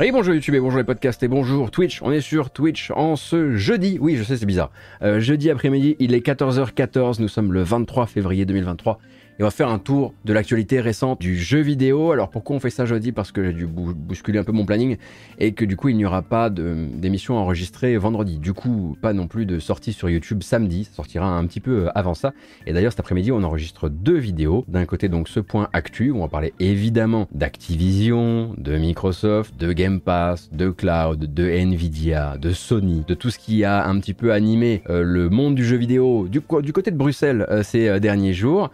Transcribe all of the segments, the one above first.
Et bonjour YouTube et bonjour les podcasts et bonjour Twitch. On est sur Twitch en ce jeudi. Oui, je sais, c'est bizarre. Euh, jeudi après-midi, il est 14h14. Nous sommes le 23 février 2023 et on va faire un tour de l'actualité récente du jeu vidéo. Alors pourquoi on fait ça jeudi? Parce que j'ai dû bousculer un peu mon planning et que du coup il n'y aura pas d'émission enregistrée vendredi. Du coup, pas non plus de sortie sur YouTube samedi. Ça sortira un petit peu euh, avant ça. Et d'ailleurs cet après-midi on enregistre deux vidéos. D'un côté donc ce point actu où on va parler évidemment d'Activision, de Microsoft, de Game Pass, de Cloud, de Nvidia, de Sony, de tout ce qui a un petit peu animé euh, le monde du jeu vidéo du, côté de Bruxelles euh, ces derniers jours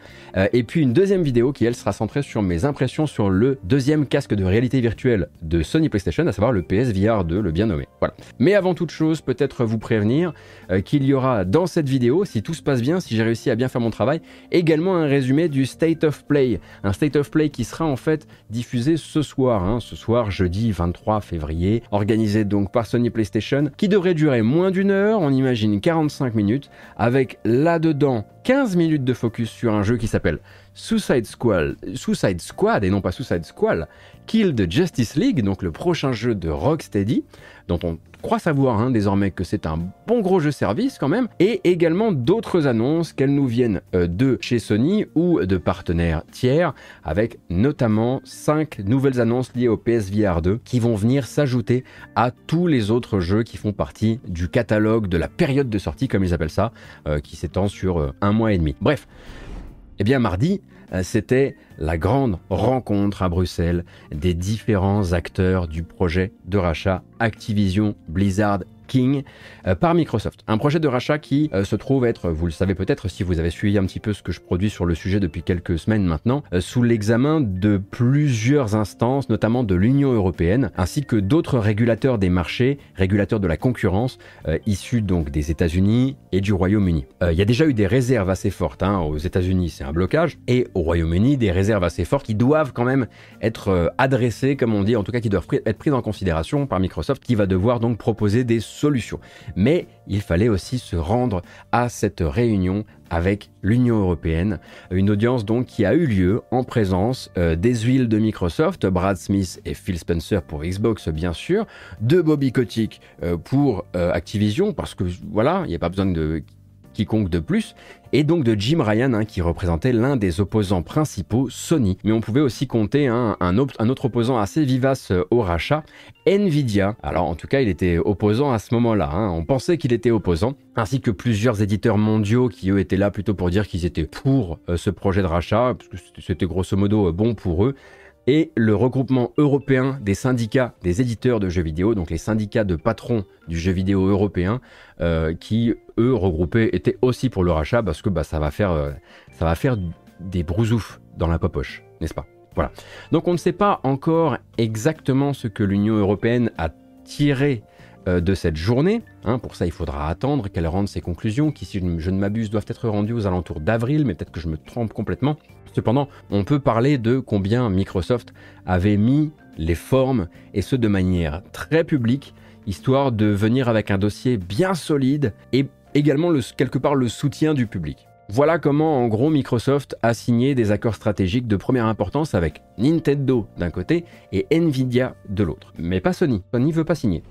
et puis une deuxième vidéo qui elle sera centrée sur mes impressions sur le deuxième casque de réalité virtuelle de Sony PlayStation, à savoir le PSVR 2, le bien nommé. Voilà. Mais avant toute chose, peut-être vous prévenir euh, qu'il y aura dans cette vidéo, si tout se passe bien, si j'ai réussi à bien faire mon travail, également un résumé du State of Play. Un State of Play qui sera en fait diffusé ce soir, hein, ce soir jeudi 23 février, organisé donc par Sony PlayStation, qui devrait durer moins d'une heure, on imagine 45 minutes, avec là-dedans 15 minutes de focus sur un jeu qui s'appelle Suicide Squad, et non pas Suicide Squad, Kill the Justice League, donc le prochain jeu de Rocksteady, dont on croit savoir hein, désormais que c'est un bon gros jeu service quand même, et également d'autres annonces, qu'elles nous viennent euh, de chez Sony ou de partenaires tiers, avec notamment 5 nouvelles annonces liées au PSVR 2 qui vont venir s'ajouter à tous les autres jeux qui font partie du catalogue de la période de sortie, comme ils appellent ça, euh, qui s'étend sur euh, un mois et demi. Bref, eh bien mardi, c'était la grande rencontre à Bruxelles des différents acteurs du projet de rachat Activision Blizzard Euh, par Microsoft. Un projet de rachat qui euh, se trouve être, vous le savez peut-être si vous avez suivi un petit peu ce que je produis sur le sujet depuis quelques semaines maintenant, euh, sous l'examen de plusieurs instances, notamment de l'Union européenne, ainsi que d'autres régulateurs des marchés, régulateurs de la concurrence, issus donc des États-Unis et du Royaume-Uni. Il y a déjà eu des réserves assez fortes. Hein. Aux États-Unis, c'est un blocage, et au Royaume-Uni, des réserves assez fortes qui doivent quand même être adressées, comme on dit, en tout cas qui doivent être prises en considération par Microsoft, qui va devoir donc proposer des Mais il fallait aussi se rendre à cette réunion avec l'Union européenne, une audience donc qui a eu lieu en présence euh, des huiles de Microsoft, Brad Smith et Phil Spencer pour Xbox bien sûr, de Bobby Kotick euh, pour euh, Activision parce que voilà, il n'y a pas besoin de quiconque de plus, et donc de Jim Ryan hein, qui représentait l'un des opposants principaux, Sony. Mais on pouvait aussi compter hein, un, autre opposant assez vivace euh, au rachat, Nvidia. Alors en tout cas il était opposant à ce moment-là, hein. on pensait qu'il était opposant, ainsi que plusieurs éditeurs mondiaux qui eux étaient là plutôt pour dire qu'ils étaient pour euh, ce projet de rachat, parce que c'était grosso modo euh, bon pour eux et le regroupement européen des syndicats des éditeurs de jeux vidéo, donc les syndicats de patrons du jeu vidéo européen, euh, qui eux regroupés étaient aussi pour le rachat parce que bah, ça va faire euh, ça va faire des brousoufs dans la poche, n'est-ce pas? Voilà. Donc on ne sait pas encore exactement ce que l'Union européenne a tiré euh, de cette journée. Hein. pour ça, il faudra attendre qu'elle rende ses conclusions, qui, si je ne m'abuse, doivent être rendues aux alentours d'avril, mais peut-être que je me trompe complètement. Cependant, on peut parler de combien Microsoft avait mis les formes, et ce de manière très publique, histoire de venir avec un dossier bien solide et également quelque part le soutien du public. Voilà comment en gros Microsoft a signé des accords stratégiques de première importance avec Nintendo d'un côté et Nvidia de l'autre. Mais pas Sony. Sony veut pas signer.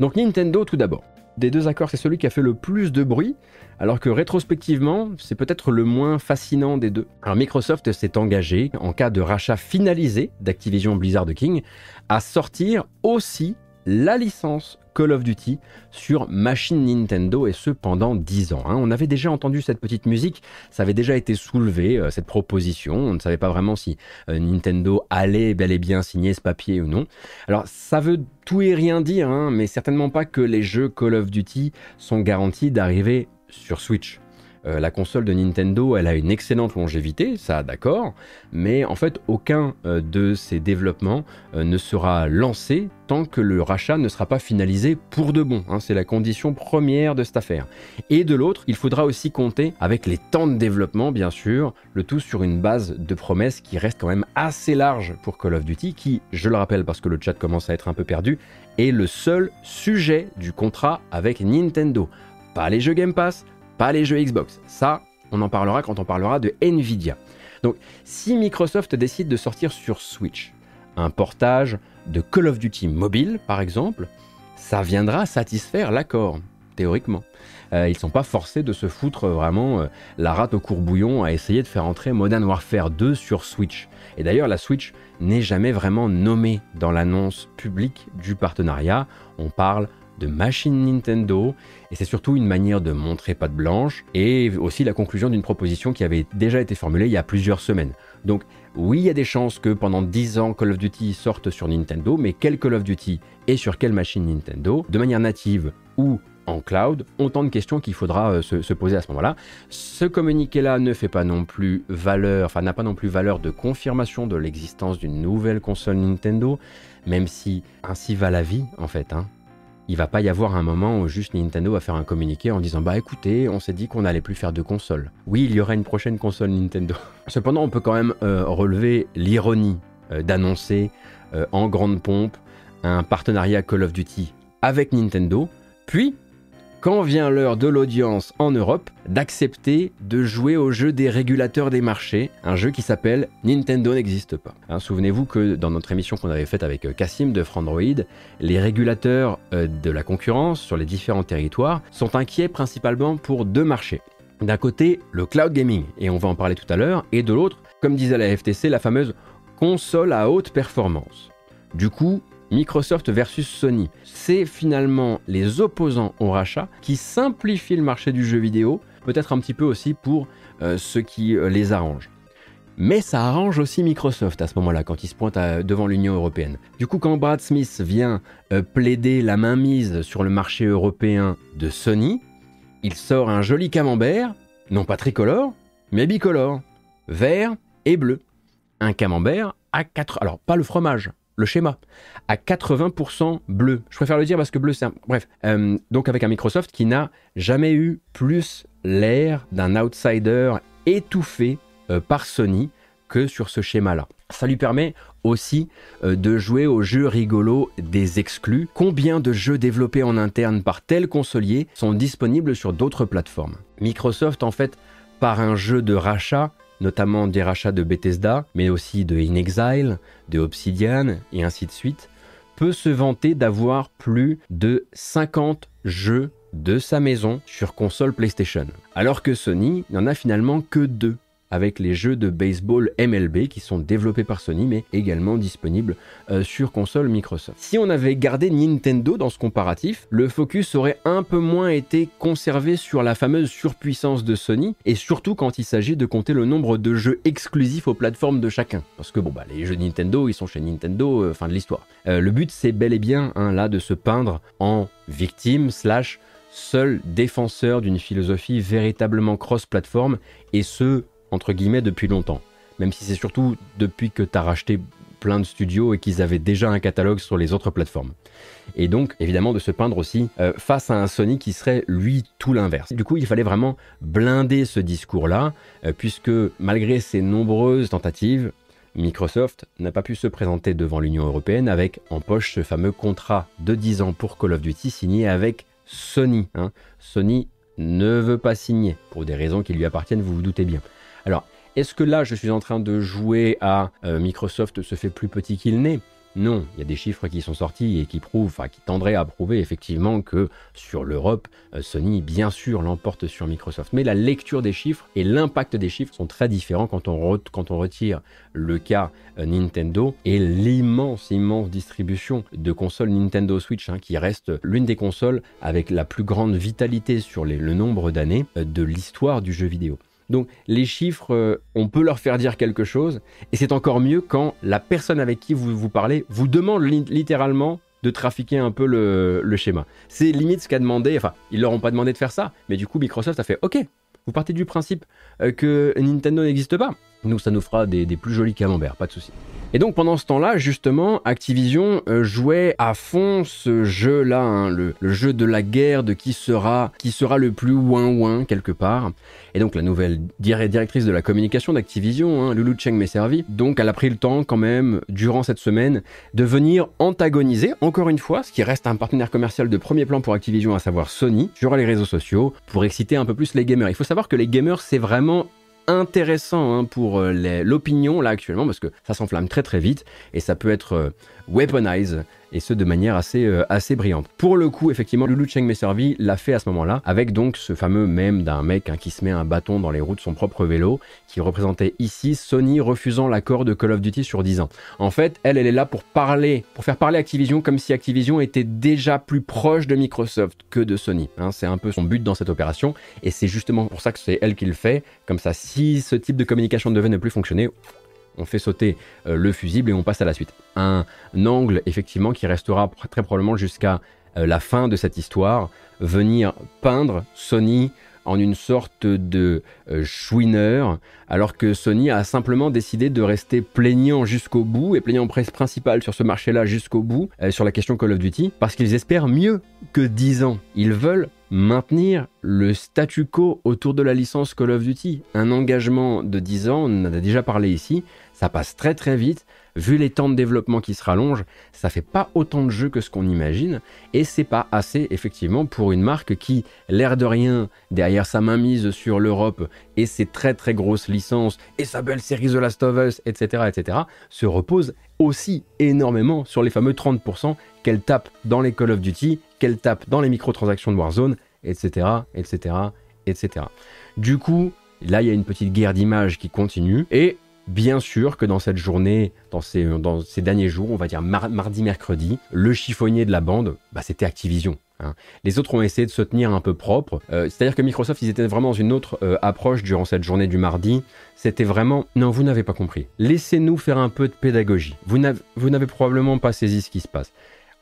Donc Nintendo tout d'abord. Des deux accords, c'est celui qui a fait le plus de bruit, alors que rétrospectivement, c'est peut-être le moins fascinant des deux. Alors Microsoft s'est engagé, en cas de rachat finalisé d'Activision Blizzard King, à sortir aussi la licence Call of Duty sur machine Nintendo et ce pendant 10 ans. Hein. On avait déjà entendu cette petite musique, ça avait déjà été soulevé, euh, cette proposition. On ne savait pas vraiment si euh, Nintendo allait bel et bien signer ce papier ou non. Alors ça veut tout et rien dire, hein, mais certainement pas que les jeux Call of Duty sont garantis d'arriver sur Switch. Euh, la console de Nintendo, elle a une excellente longévité, ça d'accord, mais en fait aucun euh, de ces développements euh, ne sera lancé tant que le rachat ne sera pas finalisé pour de bon. Hein. c'est la condition première de cette affaire. Et de l'autre, il faudra aussi compter avec les temps de développement, bien sûr, le tout sur une base de promesses qui reste quand même assez large pour Call of Duty, qui, je le rappelle parce que le chat commence à être un peu perdu, est le seul sujet du contrat avec Nintendo. Pas les jeux Game Pass, pas les jeux Xbox. Ça, on en parlera quand on parlera de Nvidia. Donc, si Microsoft décide de sortir sur Switch un portage de Call of Duty mobile, par exemple, ça viendra satisfaire l'accord, théoriquement. Euh, ils ne sont pas forcés de se foutre vraiment euh, la rate au courbouillon à essayer de faire entrer Modern Warfare 2 sur Switch. Et d'ailleurs, la Switch n'est jamais vraiment nommée dans l'annonce publique du partenariat. On parle de machine Nintendo, et c'est surtout une manière de montrer patte blanche, et aussi la conclusion d'une proposition qui avait déjà été formulée il y a plusieurs semaines. Donc oui, il y a des chances que pendant 10 ans Call of Duty sorte sur Nintendo, mais quel Call of Duty et sur quelle machine Nintendo, de manière native ou en cloud, autant de questions qu'il faudra euh, se, poser à ce moment-là. Ce communiqué-là ne fait pas non plus valeur, enfin n'a pas non plus valeur de confirmation de l'existence d'une nouvelle console Nintendo, même si ainsi va la vie en fait. Hein. Il va pas y avoir un moment où juste Nintendo va faire un communiqué en disant bah écoutez, on s'est dit qu'on n'allait plus faire de console. Oui, il y aura une prochaine console Nintendo. Cependant, on peut quand même euh, relever l'ironie euh, d'annoncer en grande pompe un partenariat Call of Duty avec Nintendo, puis quand vient l'heure de l'audience en Europe d'accepter de jouer au jeu des régulateurs des marchés, un jeu qui s'appelle Nintendo n'existe pas. Hein, souvenez-vous que dans notre émission qu'on avait faite avec Cassim euh, de Frandroid, les régulateurs euh, de la concurrence sur les différents territoires sont inquiets principalement pour deux marchés. D'un côté, le cloud gaming, et on va en parler tout à l'heure, et de l'autre, comme disait la FTC, la fameuse console à haute performance. Du coup, Microsoft versus Sony. C'est finalement les opposants au rachat qui simplifient le marché du jeu vidéo, peut-être un petit peu aussi pour euh, ceux qui euh, les arrangent. Mais ça arrange aussi Microsoft à ce moment-là, quand il se pointe devant l'Union européenne. Du coup, quand Brad Smith vient euh, plaider la mainmise sur le marché européen de Sony, il sort un joli camembert, non pas tricolore, mais bicolore, vert et bleu. Un camembert à 4... Alors, pas le fromage, le schéma, à 80% bleu. Je préfère le dire parce que bleu, c'est un... Bref, euh, donc avec un Microsoft qui n'a jamais eu plus l'air d'un outsider étouffé euh, par Sony que sur ce schéma-là. Ça lui permet aussi euh, de jouer aux jeux rigolos des exclus. Combien de jeux développés en interne par tel consolier sont disponibles sur d'autres plateformes? Microsoft, en fait, par un jeu de rachat, notamment des rachats de Bethesda, mais aussi de InXile, de Obsidian et ainsi de suite, peut se vanter d'avoir plus de 50 jeux de sa maison sur console PlayStation, alors que Sony n'en a finalement que deux avec les jeux de baseball MLB qui sont développés par Sony mais également disponibles euh, sur console Microsoft. Si on avait gardé Nintendo dans ce comparatif, le focus aurait un peu moins été conservé sur la fameuse surpuissance de Sony et surtout quand il s'agit de compter le nombre de jeux exclusifs aux plateformes de chacun. Parce que bon bah les jeux Nintendo ils sont chez Nintendo, euh, fin de l'histoire. Euh, le but c'est bel et bien hein, là de se peindre en victime slash seul défenseur d'une philosophie véritablement cross-platform et ce entre guillemets, depuis longtemps. Même si c'est surtout depuis que tu as racheté plein de studios et qu'ils avaient déjà un catalogue sur les autres plateformes. Et donc, évidemment, de se peindre aussi euh, face à un Sony qui serait, lui, tout l'inverse. Du coup, il fallait vraiment blinder ce discours-là, euh, puisque malgré ses nombreuses tentatives, Microsoft n'a pas pu se présenter devant l'Union européenne avec en poche ce fameux contrat de 10 ans pour Call of Duty signé avec Sony. Hein. Sony ne veut pas signer, pour des raisons qui lui appartiennent, vous vous doutez bien. Alors, est-ce que là, je suis en train de jouer à euh, Microsoft se fait plus petit qu'il n'est? Non, il y a des chiffres qui sont sortis et qui prouvent, enfin qui tendraient à prouver effectivement que sur l'Europe, euh, Sony bien sûr l'emporte sur Microsoft. Mais la lecture des chiffres et l'impact des chiffres sont très différents quand on, retire le cas euh, Nintendo et l'immense, immense distribution de consoles Nintendo Switch, hein, qui reste l'une des consoles avec la plus grande vitalité sur le nombre d'années de l'histoire du jeu vidéo. Donc les chiffres, euh, on peut leur faire dire quelque chose, et c'est encore mieux quand la personne avec qui vous, vous parlez vous demande littéralement de trafiquer un peu le, schéma. C'est limite ce qu'a demandé, enfin, ils leur ont pas demandé de faire ça, mais du coup Microsoft a fait OK, vous partez du principe euh, que Nintendo n'existe pas. Nous, ça nous fera des, plus jolis camemberts, pas de souci. Et donc pendant ce temps-là, justement, Activision euh, jouait à fond ce jeu-là, hein, le, jeu de la guerre de qui sera, qui sera le plus ouin-ouin quelque part. Et donc la nouvelle directrice de la communication d'Activision, hein, Lulu Cheng m'est servi. Donc elle a pris le temps quand même, durant cette semaine, de venir antagoniser, encore une fois, ce qui reste un partenaire commercial de premier plan pour Activision, à savoir Sony, sur les réseaux sociaux, pour exciter un peu plus les gamers. Il faut savoir que les gamers, c'est vraiment intéressant hein, pour euh, l'opinion là actuellement parce que ça s'enflamme très très vite et ça peut être weaponized et ce de manière assez, euh, assez brillante. Pour le coup, effectivement, Lulu Cheng Messervy l'a fait à ce moment-là, avec donc ce fameux mème d'un mec hein, qui se met un bâton dans les roues de son propre vélo, qui représentait ici Sony refusant l'accord de Call of Duty sur 10 ans. En fait, elle, elle est là pour parler, pour faire parler Activision comme si Activision était déjà plus proche de Microsoft que de Sony. Hein. c'est un peu son but dans cette opération, et c'est justement pour ça que c'est elle qui le fait. Comme ça, si ce type de communication devait ne plus fonctionner, on fait sauter euh, le fusible et on passe à la suite. Un angle, effectivement, qui restera très probablement jusqu'à euh, la fin de cette histoire, venir peindre Sony en une sorte de euh, alors que Sony a simplement décidé de rester plaignant jusqu'au bout, et plaignant principal sur ce marché-là jusqu'au bout, sur la question Call of Duty, parce qu'ils espèrent mieux que 10 ans. Ils veulent maintenir le statu quo autour de la licence Call of Duty. Un engagement de 10 ans, on en a déjà parlé ici, ça passe très très vite. Vu les temps de développement qui se rallongent, ça fait pas autant de jeux que ce qu'on imagine, et c'est pas assez effectivement pour une marque qui, l'air de rien, derrière sa mainmise sur l'Europe et ses très très grosses licences et sa belle série The Last of Us, etc., etc., se repose aussi énormément sur les fameux 30% qu'elle tape dans les Call of Duty, qu'elle tape dans les microtransactions de Warzone, etc., etc., etc. Du coup, là, il y a une petite guerre d'image qui continue, et Bien sûr que dans cette journée, dans ces, derniers jours, on va dire mardi, mercredi, le chiffonnier de la bande, bah, c'était Activision. Hein. Les autres ont essayé de se tenir un peu propre. Euh, c'est-à-dire que Microsoft, ils étaient vraiment dans une autre euh, approche durant cette journée du mardi. C'était vraiment, non, vous n'avez pas compris. Laissez-nous faire un peu de pédagogie. Vous n'avez probablement pas saisi ce qui se passe.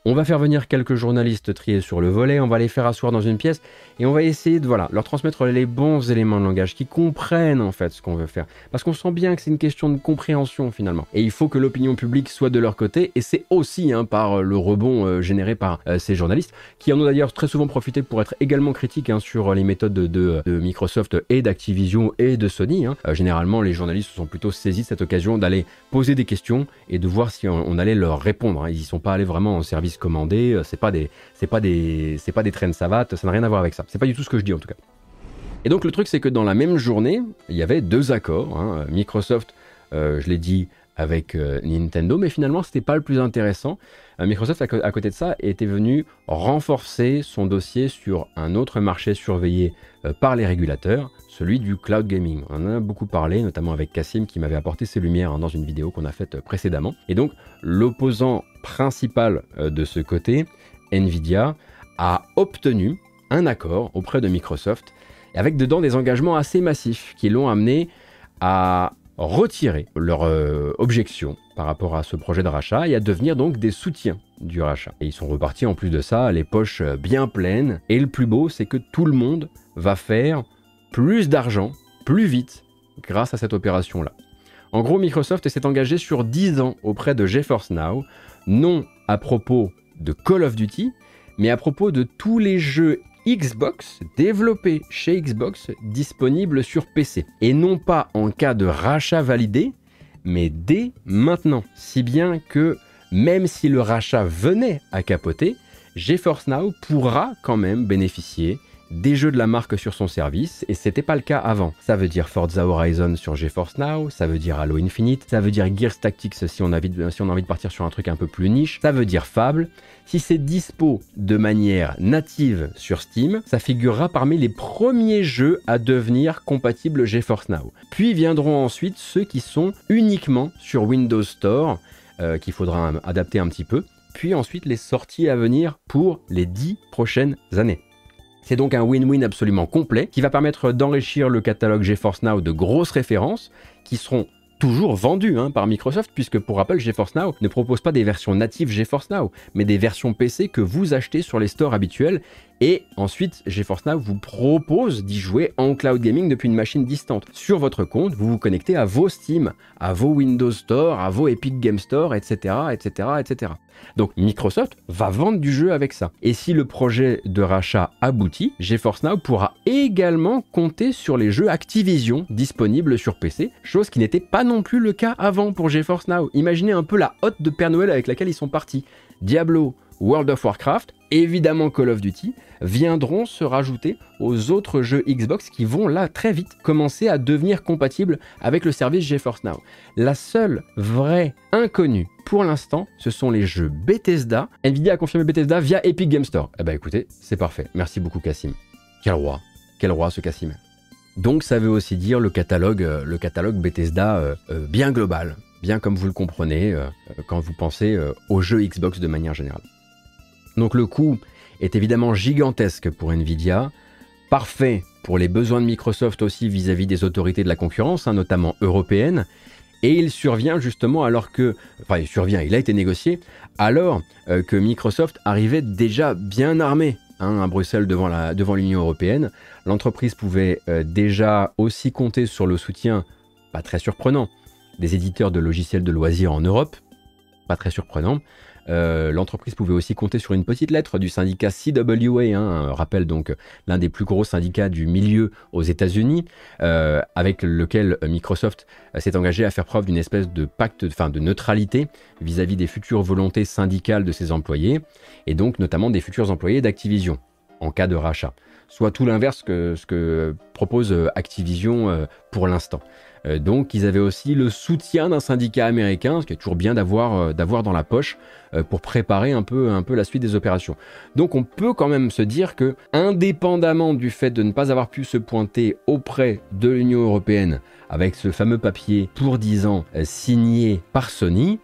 On va faire venir quelques journalistes triés sur le volet, on va les faire asseoir dans une pièce et on va essayer de voilà, leur transmettre les bons éléments de langage, qui comprennent en fait ce qu'on veut faire. Parce qu'on sent bien que c'est une question de compréhension finalement. Et il faut que l'opinion publique soit de leur côté et c'est aussi hein, par le rebond euh, généré par euh, ces journalistes, qui en ont d'ailleurs très souvent profité pour être également critiques hein, sur les méthodes de, Microsoft et d'Activision et de Sony. Hein. Euh, généralement, les journalistes se sont plutôt saisis de cette occasion d'aller poser des questions et de voir si on, allait leur répondre. Ils n'y sont pas allés vraiment en service commandé, euh, c'est pas des, c'est pas des, c'est pas des traînes savates, ça n'a rien à voir avec ça. C'est pas du tout ce que je dis en tout cas. Et donc le truc c'est que dans la même journée, il y avait deux accords. Hein. Microsoft, euh, je l'ai dit avec euh, Nintendo, mais finalement c'était pas le plus intéressant. Microsoft à, côté de ça était venu renforcer son dossier sur un autre marché surveillé par les régulateurs, celui du cloud gaming. On en a beaucoup parlé, notamment avec Cassim qui m'avait apporté ses lumières hein, dans une vidéo qu'on a faite précédemment. Et donc l'opposant principal euh, de ce côté, Nvidia, a obtenu un accord auprès de Microsoft, avec dedans des engagements assez massifs qui l'ont amené à retirer leur euh, objection par rapport à ce projet de rachat et à devenir donc des soutiens du rachat. Et ils sont repartis en plus de ça, les poches bien pleines. Et le plus beau, c'est que tout le monde va faire plus d'argent, plus vite, grâce à cette opération-là. En gros, Microsoft s'est engagé sur 10 ans auprès de GeForce Now non à propos de Call of Duty, mais à propos de tous les jeux Xbox développés chez Xbox disponibles sur PC. Et non pas en cas de rachat validé, mais dès maintenant. Si bien que même si le rachat venait à capoter, GeForce Now pourra quand même bénéficier des jeux de la marque sur son service, et c'était pas le cas avant. Ça veut dire Forza Horizon sur GeForce Now, ça veut dire Halo Infinite, ça veut dire Gears Tactics si on, a envie de, si on a envie de partir sur un truc un peu plus niche, ça veut dire Fable. Si c'est dispo de manière native sur Steam, ça figurera parmi les premiers jeux à devenir compatibles GeForce Now. Puis viendront ensuite ceux qui sont uniquement sur Windows Store, euh, qu'il faudra adapter un petit peu, puis ensuite les sorties à venir pour les 10 prochaines années. C'est donc un win-win absolument complet qui va permettre d'enrichir le catalogue GeForce Now de grosses références qui seront toujours vendues hein, par Microsoft, puisque pour rappel, GeForce Now ne propose pas des versions natives GeForce Now, mais des versions PC que vous achetez sur les stores habituels et ensuite, GeForce Now vous propose d'y jouer en cloud gaming depuis une machine distante. Sur votre compte, vous vous connectez à vos Steam, à vos Windows Store, à vos Epic Game Store, etc., etc., etc. Donc Microsoft va vendre du jeu avec ça. Et si le projet de rachat aboutit, GeForce Now pourra également compter sur les jeux Activision disponibles sur PC, chose qui n'était pas non plus le cas avant pour GeForce Now. Imaginez un peu la hotte de Père Noël avec laquelle ils sont partis. Diablo, World of Warcraft, évidemment Call of Duty, viendront se rajouter aux autres jeux Xbox qui vont là très vite commencer à devenir compatibles avec le service GeForce Now. La seule vraie inconnue pour l'instant, ce sont les jeux Bethesda. Nvidia a confirmé Bethesda via Epic Game Store. Eh ben écoutez, c'est parfait. Merci beaucoup Cassim. Quel roi, quel roi ce Cassim. Donc ça veut aussi dire le catalogue, euh, le catalogue Bethesda euh, euh, bien global, bien comme vous le comprenez quand vous pensez aux jeux Xbox de manière générale. Donc le coût est évidemment gigantesque pour Nvidia, parfait pour les besoins de Microsoft aussi vis-à-vis des autorités de la concurrence, hein, notamment européennes, et il survient justement alors que, enfin il survient, il a été négocié alors que Microsoft arrivait déjà bien armé Hein, à Bruxelles devant l'Union européenne. L'entreprise pouvait euh, déjà aussi compter sur le soutien, pas très surprenant, des éditeurs de logiciels de loisirs en Europe, pas très surprenant, euh, l'entreprise pouvait aussi compter sur une petite lettre du syndicat CWA, hein, rappelle donc l'un des plus gros syndicats du milieu aux États-Unis, euh, avec lequel Microsoft s'est engagé à faire preuve d'une espèce de pacte, de neutralité vis-à-vis des futures volontés syndicales de ses employés, et donc notamment des futurs employés d'Activision en cas de rachat. Soit tout l'inverse que ce que propose Activision pour l'instant. Euh, donc ils avaient aussi le soutien d'un syndicat américain, ce qui est toujours bien d'avoir euh, dans la poche euh, pour préparer un peu, un peu la suite des opérations. Donc on peut quand même se dire que, indépendamment du fait de ne pas avoir pu se pointer auprès de l'Union européenne avec ce fameux papier pour 10 ans signé par Sony,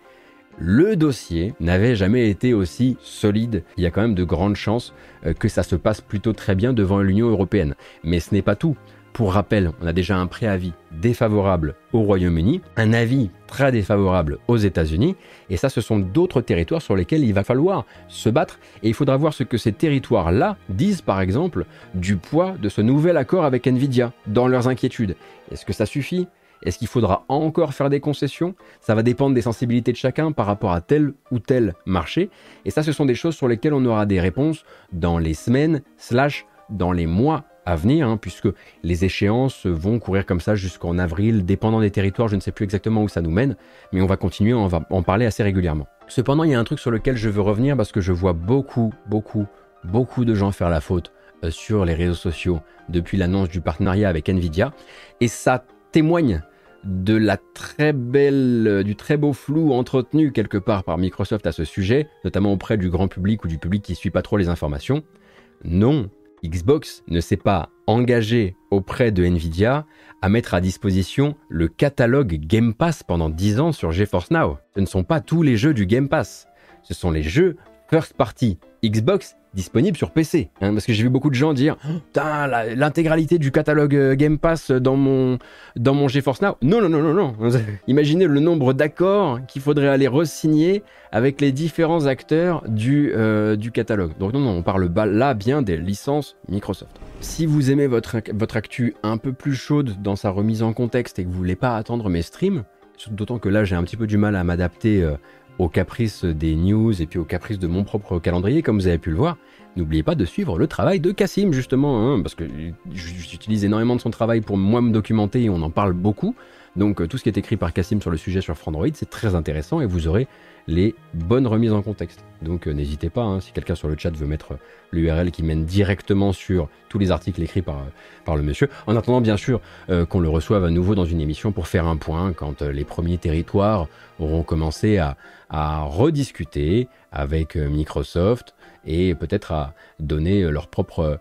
le dossier n'avait jamais été aussi solide. Il y a quand même de grandes chances que ça se passe plutôt très bien devant l'Union européenne. Mais ce n'est pas tout. Pour rappel, on a déjà un préavis défavorable au Royaume-Uni, un avis très défavorable aux États-Unis, et ça, ce sont d'autres territoires sur lesquels il va falloir se battre, et il faudra voir ce que ces territoires-là disent, par exemple, du poids de ce nouvel accord avec Nvidia dans leurs inquiétudes. Est-ce que ça suffit? Est-ce qu'il faudra encore faire des concessions? Ça va dépendre des sensibilités de chacun par rapport à tel ou tel marché. Et ça, ce sont des choses sur lesquelles on aura des réponses dans les semaines, slash, dans les mois à venir, hein, puisque les échéances vont courir comme ça jusqu'en avril, dépendant des territoires, je ne sais plus exactement où ça nous mène, mais on va continuer, on va en parler assez régulièrement. Cependant, il y a un truc sur lequel je veux revenir parce que je vois beaucoup, beaucoup, beaucoup de gens faire la faute euh, sur les réseaux sociaux depuis l'annonce du partenariat avec Nvidia, et ça témoigne de la très belle, euh, du très beau flou entretenu quelque part par Microsoft à ce sujet, notamment auprès du grand public ou du public qui suit pas trop les informations. Non, Xbox ne s'est pas engagé auprès de Nvidia à mettre à disposition le catalogue Game Pass pendant 10 ans sur GeForce Now. Ce ne sont pas tous les jeux du Game Pass. Ce sont les jeux first party Xbox disponible sur PC. Hein, parce que j'ai vu beaucoup de gens dire l'intégralité du catalogue euh, Game Pass dans mon, dans mon GeForce Now. Non, non, non, non, non. Imaginez le nombre d'accords qu'il faudrait aller re-signer avec les différents acteurs du, euh, du catalogue. Donc, non, non, on parle là bien des licences Microsoft. Si vous aimez votre, votre actu un peu plus chaude dans sa remise en contexte et que vous voulez pas attendre mes streams, d'autant que là j'ai un petit peu du mal à m'adapter. Euh, aux caprices des news et puis aux caprices de mon propre calendrier, comme vous avez pu le voir, n'oubliez pas de suivre le travail de Cassim, justement, hein, parce que j'utilise énormément de son travail pour moi me documenter et on en parle beaucoup. Donc euh, tout ce qui est écrit par Cassim sur le sujet sur Frandroid, c'est très intéressant et vous aurez les bonnes remises en contexte. Donc euh, n'hésitez pas, hein, si quelqu'un sur le chat veut mettre l'URL qui mène directement sur tous les articles écrits par, le monsieur. En attendant bien sûr euh, qu'on le reçoive à nouveau dans une émission pour faire un point quand euh, les premiers territoires auront commencé à rediscuter avec Microsoft et peut-être à donner leur propre...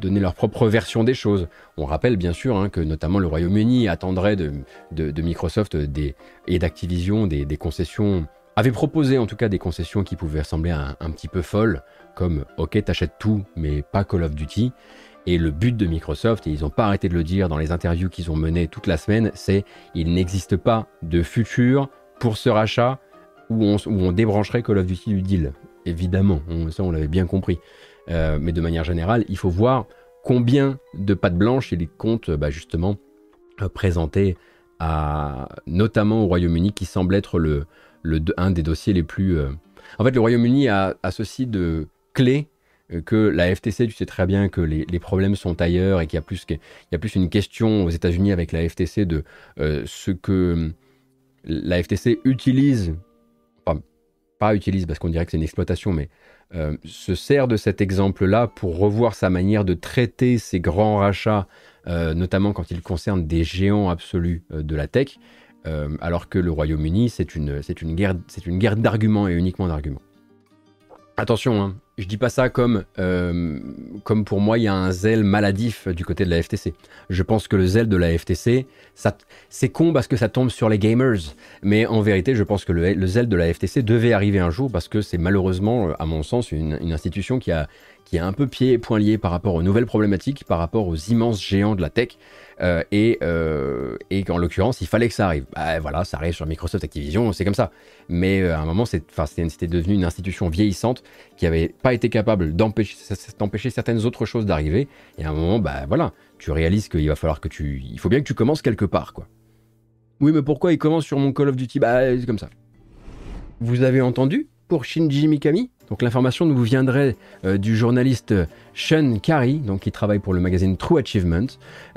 donner leur propre version des choses. On rappelle bien sûr hein, que notamment le Royaume-Uni attendrait de, Microsoft et d'Activision des, concessions avait proposé en tout cas des concessions qui pouvaient sembler un, petit peu folles, comme ok t'achètes tout mais pas Call of Duty. Et le but de Microsoft, et ils n'ont pas arrêté de le dire dans les interviews qu'ils ont menées toute la semaine, c'est il n'existe pas de futur pour ce rachat où on débrancherait Call of Duty du deal. Évidemment, ça on l'avait bien compris. Euh, mais de manière générale, il faut voir combien de pattes blanches il compte bah, justement euh, présenter notamment au Royaume-Uni qui semble être le, un des dossiers les plus... Euh, en fait, le Royaume-Uni a, ceci de clé euh, que la FTC, tu sais très bien que les, problèmes sont ailleurs et qu'il y, a plus, y a plus une question aux États-Unis avec la FTC de euh, ce que la FTC utilise, pas utilise parce qu'on dirait que c'est une exploitation, mais euh, se sert de cet exemple-là pour revoir sa manière de traiter ces grands rachats, euh, notamment quand ils concernent des géants absolus euh, de la tech, alors que le Royaume-Uni, c'est une, guerre, une guerre d'arguments et uniquement d'arguments. Attention, hein, je dis pas ça comme, euh, comme pour moi il y a un zèle maladif du côté de la FTC. Je pense que le zèle de la FTC, c'est con parce que ça tombe sur les gamers, mais en vérité je pense que le, zèle de la FTC devait arriver un jour parce que c'est malheureusement, à mon sens, une, une institution qui a, qui a un peu pied et point lié par rapport aux nouvelles problématiques, par rapport aux immenses géants de la tech. Euh, et, euh, qu'en l'occurrence, il fallait que ça arrive. Bah, voilà, ça arrive sur Microsoft Activision, c'est comme ça. Mais euh, à un moment, c'était devenu une institution vieillissante qui n'avait pas été capable d'empêcher certaines autres choses d'arriver. Et à un moment, bah voilà, tu réalises qu'il va falloir que tu. Il faut bien que tu commences quelque part, quoi. Oui, mais pourquoi il commence sur mon Call of Duty? Bah, c'est comme ça. Vous avez entendu pour Shinji Mikami? Donc l'information nous viendrait euh, du journaliste Sean Kari, donc qui travaille pour le magazine True Achievement,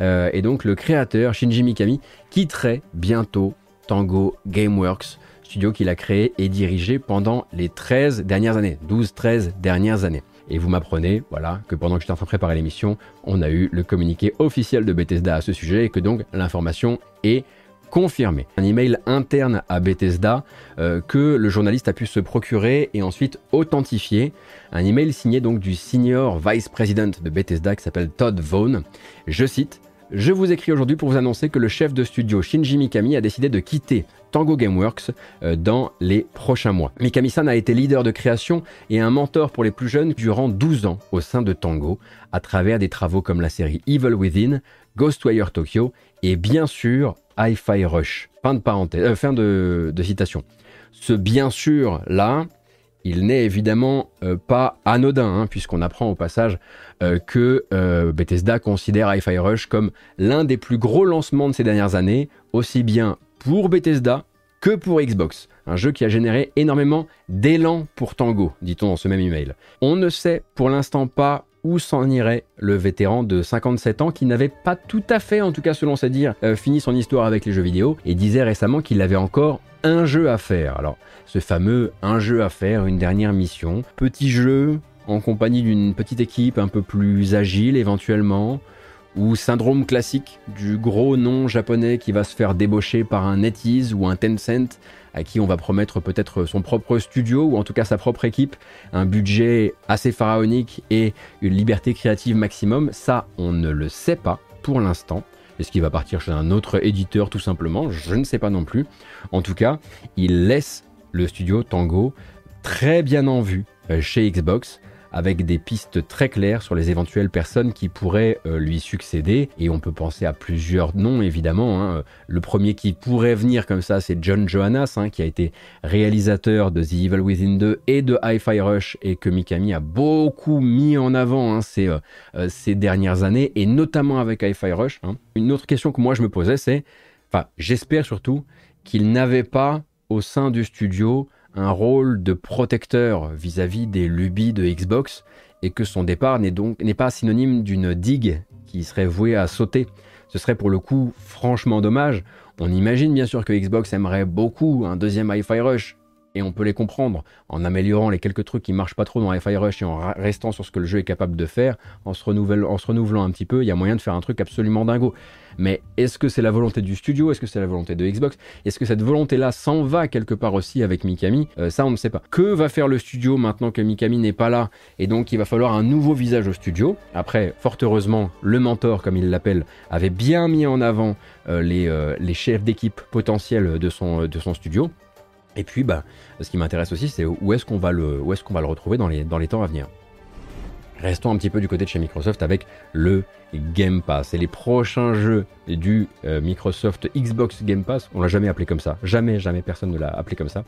euh, et donc le créateur Shinji Mikami quitterait bientôt Tango Gameworks, studio qu'il a créé et dirigé pendant les 13 dernières années, 12-13 dernières années. Et vous m'apprenez, voilà, que pendant que j'étais en train de préparer l'émission, on a eu le communiqué officiel de Bethesda à ce sujet et que donc l'information est confirmé. Un email interne à Bethesda euh, que le journaliste a pu se procurer et ensuite authentifier. Un email signé donc du senior vice president de Bethesda qui s'appelle Todd Vaughn. Je cite je vous écris aujourd'hui pour vous annoncer que le chef de studio Shinji Mikami a décidé de quitter Tango Gameworks euh, dans les prochains mois. Mikami-san a été leader de création et un mentor pour les plus jeunes durant 12 ans au sein de Tango, à travers des travaux comme la série Evil Within, Ghostwire Tokyo et bien sûr Hi-Fi Rush. Fin euh, de, citation. Ce bien sûr là, il n'est évidemment euh, pas anodin, hein, puisqu'on apprend au passage euh, que Bethesda considère Hi-Fi Rush comme l'un des plus gros lancements de ces dernières années, aussi bien pour Bethesda que pour Xbox. Un jeu qui a généré énormément d'élan pour Tango, dit-on dans ce même email. On ne sait pour l'instant pas où s'en irait le vétéran de 57 ans qui n'avait pas tout à fait, en tout cas selon ses dires, euh, fini son histoire avec les jeux vidéo et disait récemment qu'il avait encore un jeu à faire. Alors, ce fameux un jeu à faire, une dernière mission, petit jeu en compagnie d'une petite équipe un peu plus agile éventuellement, ou syndrome classique du gros nom japonais qui va se faire débaucher par un NetEase ou un Tencent à qui on va promettre peut-être son propre studio ou en tout cas sa propre équipe, un budget assez pharaonique et une liberté créative maximum, ça on ne le sait pas pour l'instant. Est-ce qu'il va partir chez un autre éditeur tout simplement? Je ne sais pas non plus. En tout cas, il laisse le studio Tango très bien en vue euh, chez Xbox avec des pistes très claires sur les éventuelles personnes qui pourraient euh, lui succéder. Et on peut penser à plusieurs noms, évidemment. Hein. Le premier qui pourrait venir comme ça, c'est John Johannes, hein, qui a été réalisateur de The Evil Within 2 et de Hi-Fi Rush, et que Mikami a beaucoup mis en avant hein, ces, euh, euh, ces, dernières années, et notamment avec Hi-Fi Rush. Une autre question que moi je me posais, c'est, enfin, j'espère surtout qu'il n'avait pas au sein du studio un rôle de protecteur vis-à-vis des lubies de Xbox et que son départ n'est donc n'est pas synonyme d'une digue qui serait vouée à sauter. Ce serait pour le coup franchement dommage. On imagine bien sûr que Xbox aimerait beaucoup un deuxième Hi-Fi Rush et on peut les comprendre en améliorant les quelques trucs qui marchent pas trop dans Hi-Fi Rush et en restant sur ce que le jeu est capable de faire, en se, en se renouvelant un petit peu, il y a moyen de faire un truc absolument dingo. Mais est-ce que c'est la volonté du studio? Est-ce que c'est la volonté de Xbox? Est-ce que cette volonté-là s'en va quelque part aussi avec Mikami? Euh, Ça, on ne sait pas. Que va faire le studio maintenant que Mikami n'est pas là? Et donc, il va falloir un nouveau visage au studio. Après, fort heureusement, le mentor, comme il l'appelle, avait bien mis en avant euh, les, euh, les, chefs d'équipe potentiels de son studio. Et puis, bah, ce qui m'intéresse aussi, c'est où est-ce qu'on va, le, retrouver dans les, dans les temps à venir. Restons un petit peu du côté de chez Microsoft avec le Game Pass. Et les prochains jeux du euh, Microsoft Xbox Game Pass, on l'a jamais appelé comme ça. Jamais, jamais personne ne l'a appelé comme ça.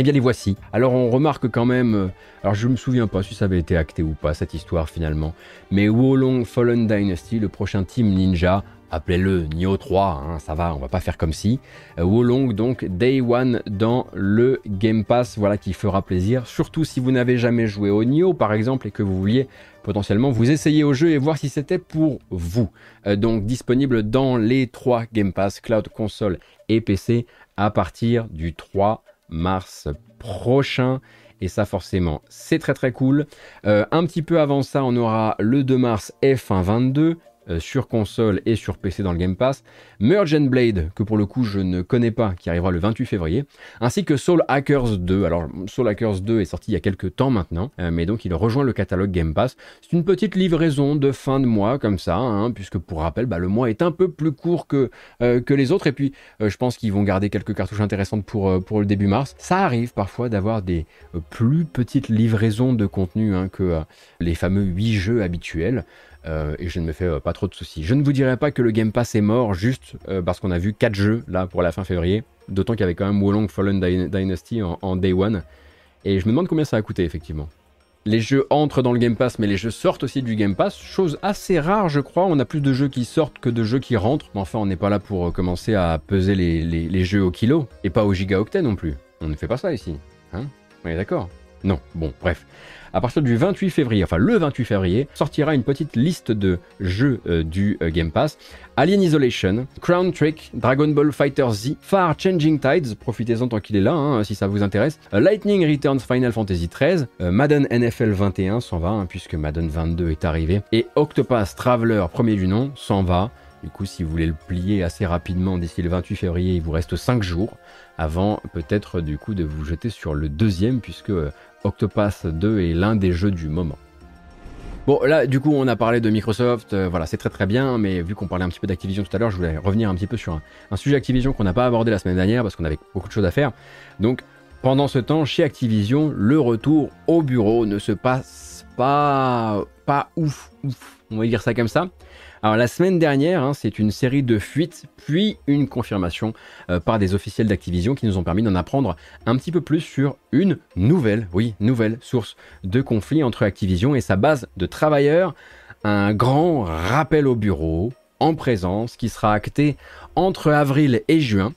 Eh bien les voici. Alors on remarque quand même, euh, alors je me souviens pas si ça avait été acté ou pas cette histoire finalement, mais Wolong Fallen Dynasty, le prochain Team Ninja, appelez-le Nioh 3, hein, ça va, on va pas faire comme si. Euh, Wolong donc Day One dans le Game Pass, voilà qui fera plaisir, surtout si vous n'avez jamais joué au Nioh par exemple et que vous vouliez potentiellement vous essayer au jeu et voir si c'était pour vous. Euh, donc disponible dans les trois Game Pass, Cloud, Console et PC à partir du 3 mars prochain. Et ça, forcément, c'est très très cool. Euh, un petit peu avant ça, on aura le 2 mars F1 22 euh, sur console et sur PC dans le Game Pass, Merge and Blade, que pour le coup je ne connais pas, qui arrivera le 28 février, ainsi que Soul Hackers 2. Alors Soul Hackers 2 est sorti il y a quelques temps maintenant, euh, mais donc il rejoint le catalogue Game Pass. C'est une petite livraison de fin de mois comme ça, hein, puisque pour rappel, bah, le mois est un peu plus court que, euh, que les autres, et puis je pense qu'ils vont garder quelques cartouches intéressantes pour, pour le début mars. Ça arrive parfois d'avoir des plus petites livraisons de contenu hein, que les fameux 8 jeux habituels. Euh, et je ne me fais euh, pas trop de soucis. Je ne vous dirai pas que le Game Pass est mort juste euh, parce qu'on a vu 4 jeux là pour la fin février, d'autant qu'il y avait quand même Wolong Fallen Dynasty en, Day One. Et je me demande combien ça a coûté effectivement. Les jeux entrent dans le Game Pass, mais les jeux sortent aussi du Game Pass. Chose assez rare, je crois. On a plus de jeux qui sortent que de jeux qui rentrent. Mais enfin, on n'est pas là pour commencer à peser les, jeux au kilo. Et pas au gigaoctet non plus. On ne fait pas ça ici. Hein? On est d'accord? Non. Bon, bref à partir du 28 février, enfin le 28 février, sortira une petite liste de jeux euh, du euh, Game Pass. Alien Isolation, Crown Trick, Dragon Ball Fighter Z, Far Changing Tides, profitez-en tant qu'il est là, hein, si ça vous intéresse, euh, Lightning Returns Final Fantasy XIII, Madden NFL 21 s'en va, hein, puisque Madden 22 est arrivé, et Octopath Traveler, premier du nom, s'en va. Du coup, si vous voulez le plier assez rapidement d'ici le 28 février, il vous reste 5 jours avant peut-être du coup de vous jeter sur le deuxième, puisque Octopath 2 est l'un des jeux du moment. Bon, là, du coup, on a parlé de Microsoft, euh, voilà, c'est très très bien, mais vu qu'on parlait un petit peu d'Activision tout à l'heure, je voulais revenir un petit peu sur un, sujet Activision qu'on n'a pas abordé la semaine dernière parce qu'on avait beaucoup de choses à faire. Donc, pendant ce temps, chez Activision, le retour au bureau ne se passe pas, pas ouf, ouf, on va dire ça comme ça. Alors la semaine dernière, hein, c'est une série de fuites, puis une confirmation euh, par des officiels d'Activision qui nous ont permis d'en apprendre un petit peu plus sur une nouvelle, oui, nouvelle source de conflit entre Activision et sa base de travailleurs. Un grand rappel au bureau en présence qui sera acté entre avril et juin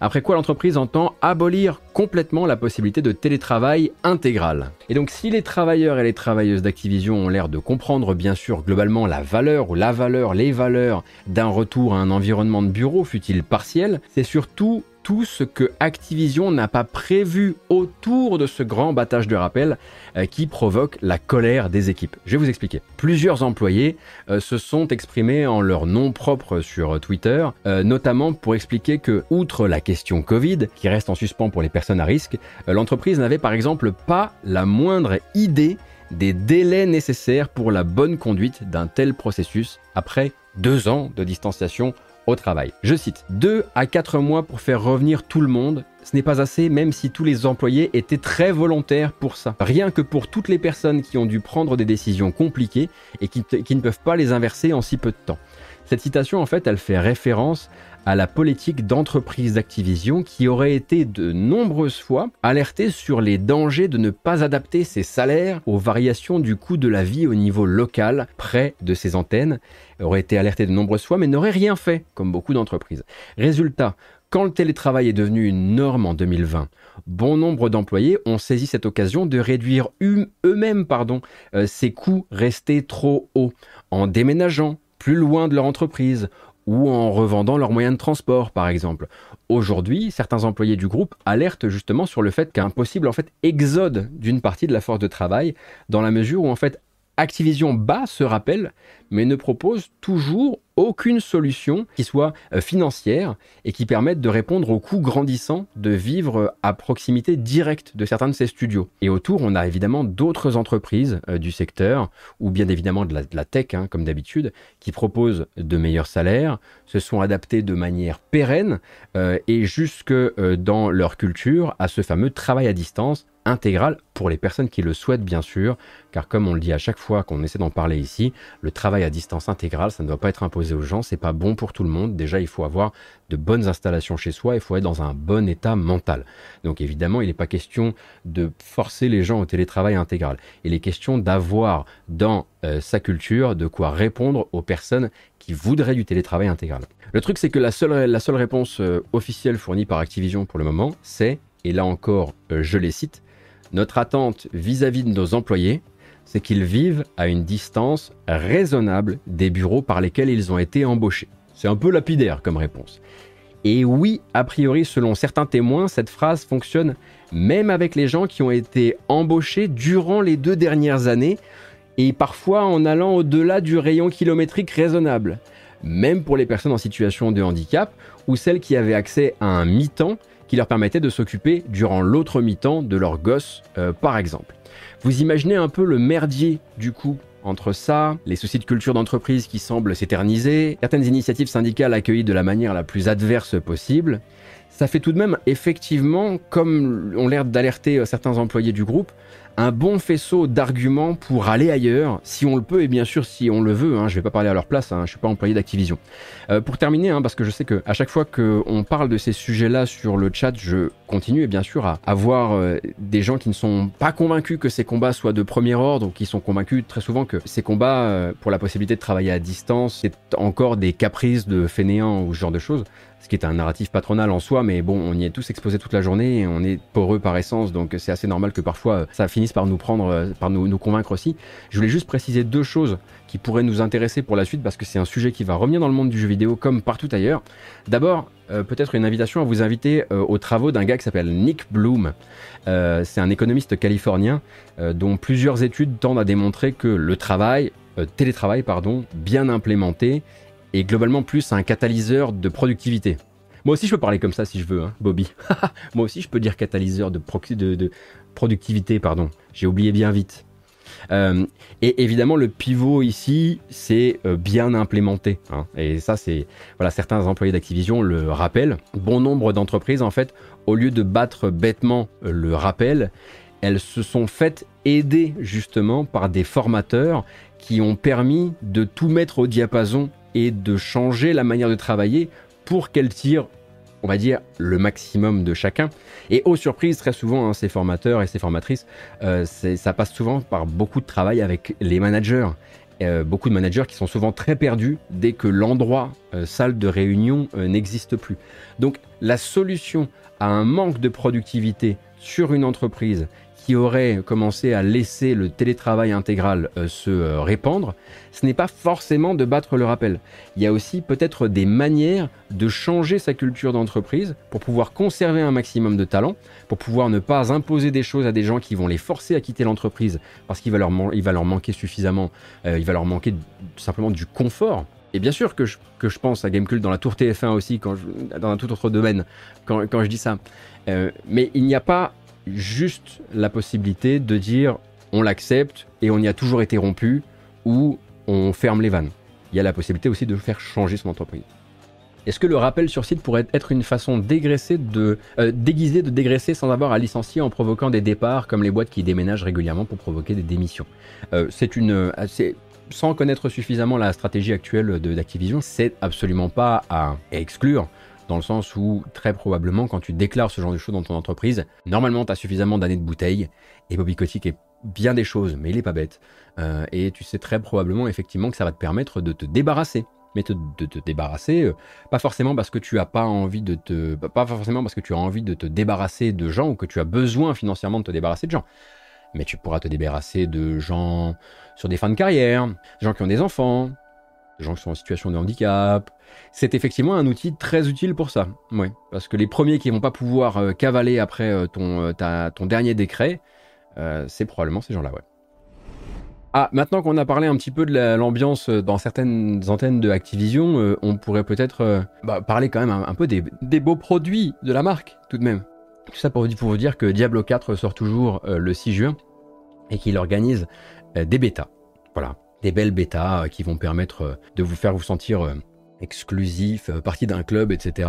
après quoi l'entreprise entend abolir complètement la possibilité de télétravail intégral. Et donc si les travailleurs et les travailleuses d'Activision ont l'air de comprendre bien sûr globalement la valeur ou la valeur, les valeurs d'un retour à un environnement de bureau, fut-il partiel, c'est surtout tout ce que Activision n'a pas prévu autour de ce grand battage de rappel euh, qui provoque la colère des équipes. Je vais vous expliquer. Plusieurs employés euh, se sont exprimés en leur nom propre sur Twitter, euh, notamment pour expliquer que, outre la question Covid, qui reste en suspens pour les personnes à risque, l'entreprise n'avait par exemple pas la moindre idée des délais nécessaires pour la bonne conduite d'un tel processus après deux ans de distanciation travail. Je cite, 2 à 4 mois pour faire revenir tout le monde, ce n'est pas assez même si tous les employés étaient très volontaires pour ça. Rien que pour toutes les personnes qui ont dû prendre des décisions compliquées et qui, qui ne peuvent pas les inverser en si peu de temps. Cette citation, en fait, elle fait référence à la politique d'entreprise d'Activision qui aurait été de nombreuses fois alertée sur les dangers de ne pas adapter ses salaires aux variations du coût de la vie au niveau local près de ses antennes, aurait été alertée de nombreuses fois mais n'aurait rien fait, comme beaucoup d'entreprises. Résultat, quand le télétravail est devenu une norme en 2020, bon nombre d'employés ont saisi cette occasion de réduire eux-mêmes pardon, euh, ces coûts restés trop hauts en déménageant plus loin de leur entreprise ou en revendant leurs moyens de transport, par exemple. Aujourd'hui, certains employés du groupe alertent justement sur le fait qu'un possible en fait exode d'une partie de la force de travail, dans la mesure où en fait Activision bat ce rappel, mais ne propose toujours aucune solution qui soit euh, financière et qui permette de répondre aux coûts grandissants de vivre à proximité directe de certains de ces studios. Et autour, on a évidemment d'autres entreprises euh, du secteur, ou bien évidemment de la, tech, hein, comme d'habitude, qui proposent de meilleurs salaires, se sont adaptés de manière pérenne euh, et jusque dans leur culture à ce fameux travail à distance intégral pour les personnes qui le souhaitent bien sûr, car comme on le dit à chaque fois qu'on essaie d'en parler ici, le travail à distance intégral, ça ne doit pas être imposé aux gens, c'est pas bon pour tout le monde. Déjà, il faut avoir de bonnes installations chez soi, il faut être dans un bon état mental. Donc évidemment, il n'est pas question de forcer les gens au télétravail intégral. Il est question d'avoir dans euh, sa culture de quoi répondre aux personnes qui voudraient du télétravail intégral. Le truc, c'est que la seule, la seule réponse euh, officielle fournie par Activision pour le moment, c'est, et là encore, euh, je les cite, notre attente vis-à-vis de nos employés, c'est qu'ils vivent à une distance raisonnable des bureaux par lesquels ils ont été embauchés. C'est un peu lapidaire comme réponse. Et oui, a priori, selon certains témoins, cette phrase fonctionne même avec les gens qui ont été embauchés durant les deux dernières années, et parfois en allant au-delà du rayon kilométrique raisonnable, même pour les personnes en situation de handicap ou celles qui avaient accès à un mi-temps qui leur permettait de s'occuper durant l'autre mi-temps de leur gosse, euh, par exemple. Vous imaginez un peu le merdier du coup entre ça, les soucis de culture d'entreprise qui semblent s'éterniser, certaines initiatives syndicales accueillies de la manière la plus adverse possible, ça fait tout de même effectivement, comme ont l'air d'alerter euh, certains employés du groupe, un bon faisceau d'arguments pour aller ailleurs, si on le peut et bien sûr si on le veut. Hein, je vais pas parler à leur place, hein, je suis pas employé d'Activision. Euh, pour terminer, hein, parce que je sais que à chaque fois qu'on parle de ces sujets-là sur le chat, je continue et bien sûr à avoir euh, des gens qui ne sont pas convaincus que ces combats soient de premier ordre ou qui sont convaincus très souvent que ces combats euh, pour la possibilité de travailler à distance, c'est encore des caprices de fainéants ou ce genre de choses ce qui est un narratif patronal en soi, mais bon, on y est tous exposés toute la journée et on est poreux par essence, donc c'est assez normal que parfois euh, ça finisse par nous prendre, euh, par nous, convaincre aussi. Je voulais juste préciser deux choses qui pourraient nous intéresser pour la suite parce que c'est un sujet qui va revenir dans le monde du jeu vidéo comme partout ailleurs. D'abord, euh, peut-être une invitation à vous inviter aux travaux d'un gars qui s'appelle Nick Bloom. c'est un économiste californien dont plusieurs études tendent à démontrer que le travail, télétravail pardon, bien implémenté et globalement plus un catalyseur de productivité. Moi aussi je peux parler comme ça si je veux, hein, Bobby. Moi aussi je peux dire catalyseur de, productivité, pardon. J'ai oublié bien vite. Euh, et évidemment, le pivot ici, c'est euh, bien implémenté. Hein. Et ça, c'est voilà, certains employés d'Activision le rappellent. Bon nombre d'entreprises, en fait, au lieu de battre bêtement euh, le rappel, elles se sont faites aider justement par des formateurs qui ont permis de tout mettre au diapason et de changer la manière de travailler pour qu'elle tire, on va dire, le maximum de chacun. Et aux surprises, très souvent, hein, ces formateurs et ces formatrices, euh, ça passe souvent par beaucoup de travail avec les managers. Euh, beaucoup de managers qui sont souvent très perdus dès que l'endroit euh, salle de réunion n'existe plus. Donc la solution à un manque de productivité sur une entreprise qui aurait commencé à laisser le télétravail intégral euh, se euh, répandre, ce n'est pas forcément de battre le rappel. Il y a aussi peut-être des manières de changer sa culture d'entreprise pour pouvoir conserver un maximum de talent, pour pouvoir ne pas imposer des choses à des gens qui vont les forcer à quitter l'entreprise parce qu'il va, leur manquer suffisamment, euh, il va leur manquer simplement du confort. Et bien sûr que je, pense à Gamecult dans la tour TF1 aussi, dans un tout autre domaine, quand je dis ça. mais il n'y a pas juste la possibilité de dire on l'accepte et on y a toujours été rompu ou on ferme les vannes. Il y a la possibilité aussi de faire changer son entreprise. Est-ce que le rappel sur site pourrait être une façon de, euh, déguisée de dégraisser sans avoir à licencier en provoquant des départs comme les boîtes qui déménagent régulièrement pour provoquer des démissions? Euh, C'est une, euh, sans connaître suffisamment la stratégie actuelle d'Activision, c'est absolument pas à exclure dans le sens où très probablement quand tu déclares ce genre de choses dans ton entreprise, normalement tu as suffisamment d'années de bouteille, et Bobby Kotick est bien des choses, mais il est pas bête, euh, et tu sais très probablement effectivement que ça va te permettre de te débarrasser. Mais de te débarrasser, euh, pas forcément parce que tu as pas envie de te, pas forcément parce que tu as envie de te débarrasser de gens ou que tu as besoin financièrement de te débarrasser de gens, mais tu pourras te débarrasser de gens sur des fins de carrière, des gens qui ont des enfants, des gens qui sont en situation de handicap. C'est effectivement un outil très utile pour ça. Parce que les premiers qui vont pas pouvoir euh, cavaler après euh, ton, euh, ton dernier décret, c'est probablement ces gens-là, ouais. Ah, maintenant qu'on a parlé un petit peu de l'ambiance dans certaines antennes de Activision, on pourrait peut-être bah, parler quand même un, peu des, beaux produits de la marque, tout de même. Tout ça pour, pour vous dire que Diablo 4 sort toujours le 6 juin et qu'il organise des bêtas. Voilà, des belles bêtas qui vont permettre de vous faire vous sentir exclusif, partie d'un club, etc.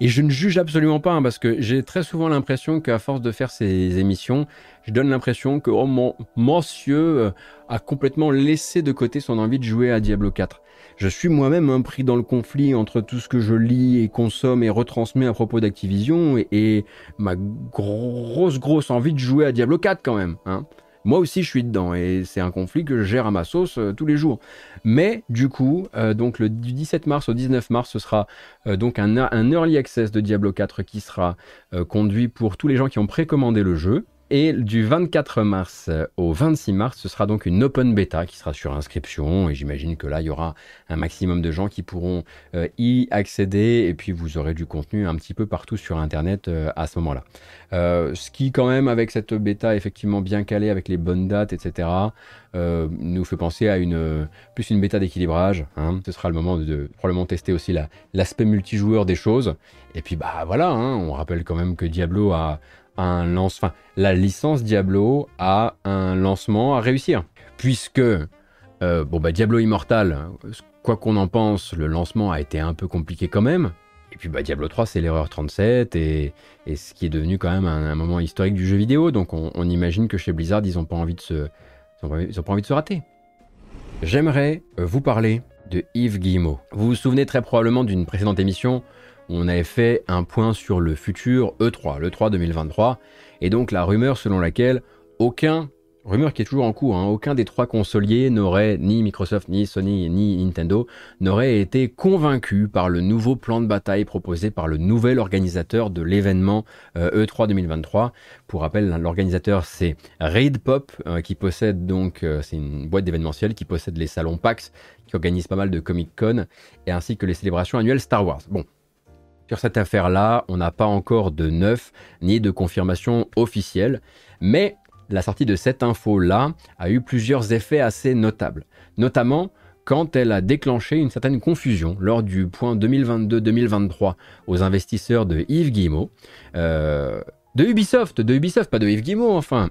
Et je ne juge absolument pas, hein, parce que j'ai très souvent l'impression qu'à force de faire ces émissions, je donne l'impression que oh, mon monsieur a complètement laissé de côté son envie de jouer à Diablo 4. Je suis moi-même pris dans le conflit entre tout ce que je lis et consomme et retransmets à propos d'Activision et, et, ma grosse grosse envie de jouer à Diablo 4 quand même. Hein. Moi aussi, je suis dedans et c'est un conflit que je gère à ma sauce euh, tous les jours. Mais du coup, euh, donc le du 17 mars au 19 mars, ce sera euh, donc un, un, early access de Diablo 4 qui sera conduit pour tous les gens qui ont précommandé le jeu. Et du 24 mars au 26 mars, ce sera donc une open beta qui sera sur inscription. Et j'imagine que là, il y aura un maximum de gens qui pourront y accéder. Et puis, vous aurez du contenu un petit peu partout sur Internet à ce moment-là. ce qui, quand même, avec cette bêta effectivement bien calée, avec les bonnes dates, etc., nous fait penser à une plus une bêta d'équilibrage. Hein. Ce sera le moment de, probablement tester aussi l'aspect multijoueur des choses. Et puis bah voilà, hein, on rappelle quand même que Diablo a un la licence Diablo a un lancement à réussir, puisque euh, bon bah Diablo Immortal, quoi qu'on en pense, le lancement a été un peu compliqué quand même. Et puis bah, Diablo 3 c'est l'erreur 37 et, ce qui est devenu quand même un, moment historique du jeu vidéo. Donc on, imagine que chez Blizzard ils n'ont pas envie de se, ils ont pas envie de se rater. J'aimerais euh, vous parler de Yves Guillemot. Vous vous souvenez très probablement d'une précédente émission on avait fait un point sur le futur E3, l'E3 2023, et donc la rumeur selon laquelle aucun, rumeur qui est toujours en cours, hein, aucun des trois consoliers n'aurait, ni Microsoft, ni Sony, ni Nintendo, n'aurait été convaincu par le nouveau plan de bataille proposé par le nouvel organisateur de l'événement E3 euh, e 2023. Pour rappel, l'organisateur c'est Raid Pop, euh, qui possède donc, euh, c'est une boîte d'événementiel qui possède les salons PAX, qui organise pas mal de Comic Con, et ainsi que les célébrations annuelles Star Wars. Bon, sur cette affaire-là, on n'a pas encore de neuf ni de confirmation officielle, mais la sortie de cette info-là a eu plusieurs effets assez notables, notamment quand elle a déclenché une certaine confusion lors du point 2022-2023 aux investisseurs de Yves Guillemot, euh, de Ubisoft, de Ubisoft, pas de Yves Guillemot, enfin.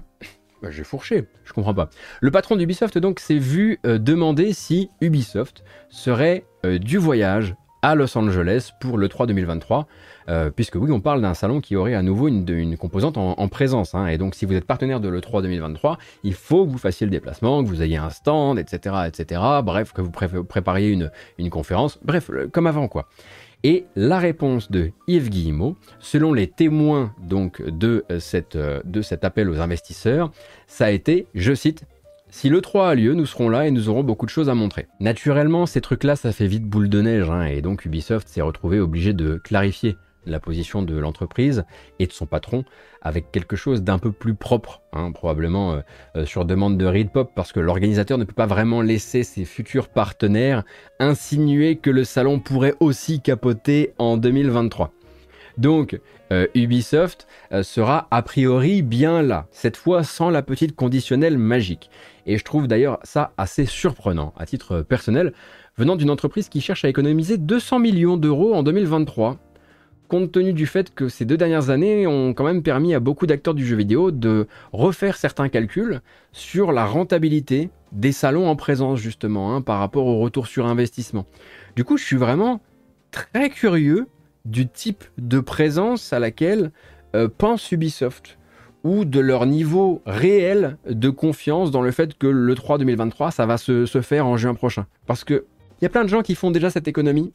Bah, j'ai fourché, je comprends pas. Le patron d'Ubisoft donc s'est vu euh, demander si Ubisoft serait euh, du voyage à Los Angeles pour le 3 2023, euh, puisque oui, on parle d'un salon qui aurait à nouveau une, composante en, présence. Hein. et donc, si vous êtes partenaire de l'E3 2023, il faut que vous fassiez le déplacement, que vous ayez un stand, etc., etc. Bref, que vous prépariez une, une conférence. Bref, comme avant, quoi. Et la réponse de Yves Guillemot, selon les témoins donc de, cette, de cet appel aux investisseurs, ça a été, je cite, si le 3 a lieu, nous serons là et nous aurons beaucoup de choses à montrer. Naturellement, ces trucs-là, ça fait vite boule de neige, hein, et donc Ubisoft s'est retrouvé obligé de clarifier la position de l'entreprise et de son patron avec quelque chose d'un peu plus propre, hein, probablement euh, euh, sur demande de Reed Pop, parce que l'organisateur ne peut pas vraiment laisser ses futurs partenaires insinuer que le salon pourrait aussi capoter en 2023. Donc, euh, Ubisoft sera a priori bien là, cette fois sans la petite conditionnelle magique. Et je trouve d'ailleurs ça assez surprenant, à titre personnel, venant d'une entreprise qui cherche à économiser 200 millions d'euros en 2023, compte tenu du fait que ces deux dernières années ont quand même permis à beaucoup d'acteurs du jeu vidéo de refaire certains calculs sur la rentabilité des salons en présence justement, hein, par rapport au retour sur investissement. Du coup, je suis vraiment très curieux du type de présence à laquelle euh, pense Ubisoft ou de leur niveau réel de confiance dans le fait que le 3 2023, ça va se, faire en juin prochain. Parce que il y a plein de gens qui font déjà cette économie.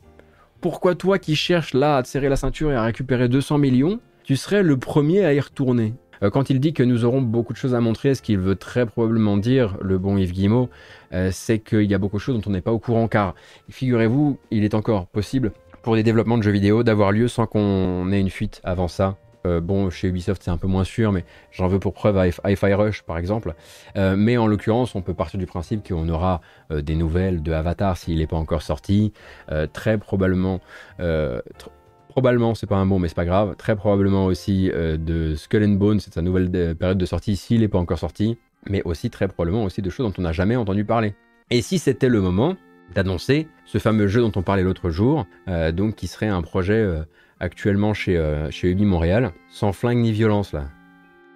Pourquoi toi qui cherches là à te serrer la ceinture et à récupérer 200 millions, tu serais le premier à y retourner? Euh, quand il dit que nous aurons beaucoup de choses à montrer, ce qu'il veut très probablement dire, le bon Yves Guillemot, euh, c'est qu'il y a beaucoup de choses dont on n'est pas au courant, car figurez-vous, il est encore possible pour des développements de jeux vidéo d'avoir lieu sans qu'on ait une fuite avant ça euh, bon, chez Ubisoft, c'est un peu moins sûr, mais j'en veux pour preuve à Hi-Fi Rush, par exemple. Euh, mais en l'occurrence, on peut partir du principe qu'on aura euh, des nouvelles de Avatar s'il n'est pas encore sorti. très probablement, probablement, c'est pas un bon, mais c'est pas grave. Très probablement aussi de Skull and Bones, c'est sa nouvelle période de sortie s'il n'est pas encore sorti. Mais aussi très probablement aussi de choses dont on n'a jamais entendu parler. Et si c'était le moment d'annoncer ce fameux jeu dont on parlait l'autre jour, donc qui serait un projet actuellement chez, euh, chez Ubi Montréal, sans flingue ni violence là.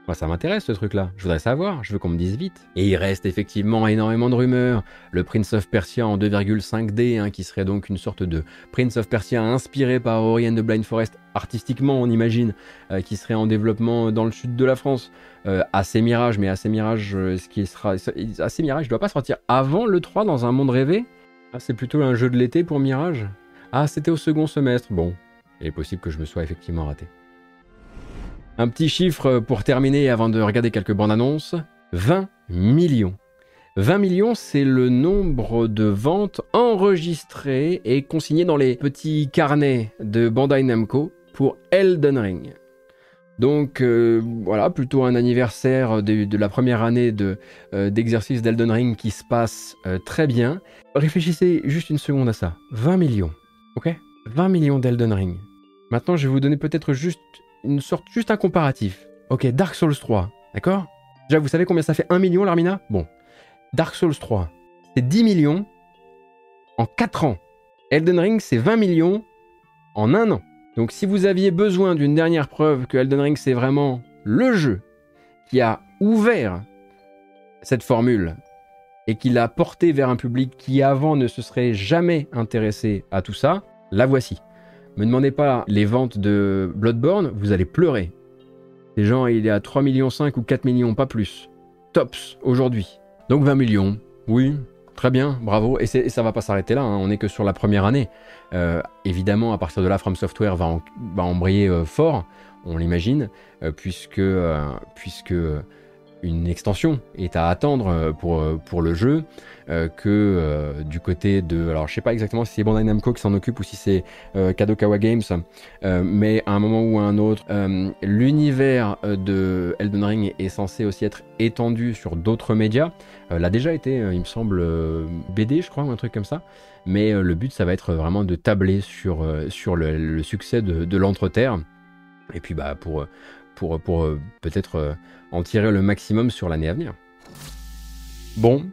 Moi, ça m'intéresse ce truc-là. Je voudrais savoir. Je veux qu'on me dise vite. Et il reste effectivement énormément de rumeurs. Le Prince of Persia en 2,5D, hein, qui serait donc une sorte de Prince of Persia inspiré par Ori and the Blind Forest artistiquement, on imagine, euh, qui serait en développement dans le sud de la France. Euh, assez Mirage, mais assez Mirage, ce qui sera assez Mirage, doit pas sortir avant le 3 dans un monde rêvé. Ah, c'est plutôt un jeu de l'été pour Mirage? Ah, c'était au second semestre. Bon, il est possible que je me sois effectivement raté. Un petit chiffre pour terminer avant de regarder quelques bandes annonces 20 millions. 20 millions, c'est le nombre de ventes enregistrées et consignées dans les petits carnets de Bandai Namco pour Elden Ring. Donc voilà, plutôt un anniversaire de, la première année d'exercice d'Elden Ring qui se passe très bien. Réfléchissez juste une seconde à ça. 20 millions, ok? 20 millions d'Elden Ring. Maintenant, je vais vous donner peut-être juste une sorte, juste un comparatif. Ok, Dark Souls 3, d'accord? Déjà, vous savez combien ça fait 1 million, l'Armina? Bon. Dark Souls 3, c'est 10 millions en 4 ans. Elden Ring, c'est 20 millions en un an. Donc si vous aviez besoin d'une dernière preuve que Elden Ring, c'est vraiment le jeu qui a ouvert cette formule et qui l'a porté vers un public qui avant ne se serait jamais intéressé à tout ça, la voici. Me demandez pas les ventes de Bloodborne, vous allez pleurer. Les gens, il est à 3 millions 5 ou 4 millions, pas plus. Tops aujourd'hui. Donc 20 millions, oui, très bien, bravo. Et, ça va pas s'arrêter là, hein. on n'est que sur la première année. Euh, évidemment, à partir de là, From Software va, embrayer euh, fort, on l'imagine, euh, puisque, puisque une extension est à attendre pour, pour le jeu. Euh, que euh, du côté de. Alors, je sais pas exactement si c'est Bandai Namco qui s'en occupe ou si c'est euh, Kadokawa Games, mais à un moment ou à un autre, l'univers de Elden Ring est censé aussi être étendu sur d'autres médias. l'a déjà été, il me semble, BD, je crois, ou un truc comme ça. Mais le but, ça va être vraiment de tabler sur, sur le, succès de, de. Et puis, bah, pour, pour, pour peut-être en tirer le maximum sur l'année à venir. Bon,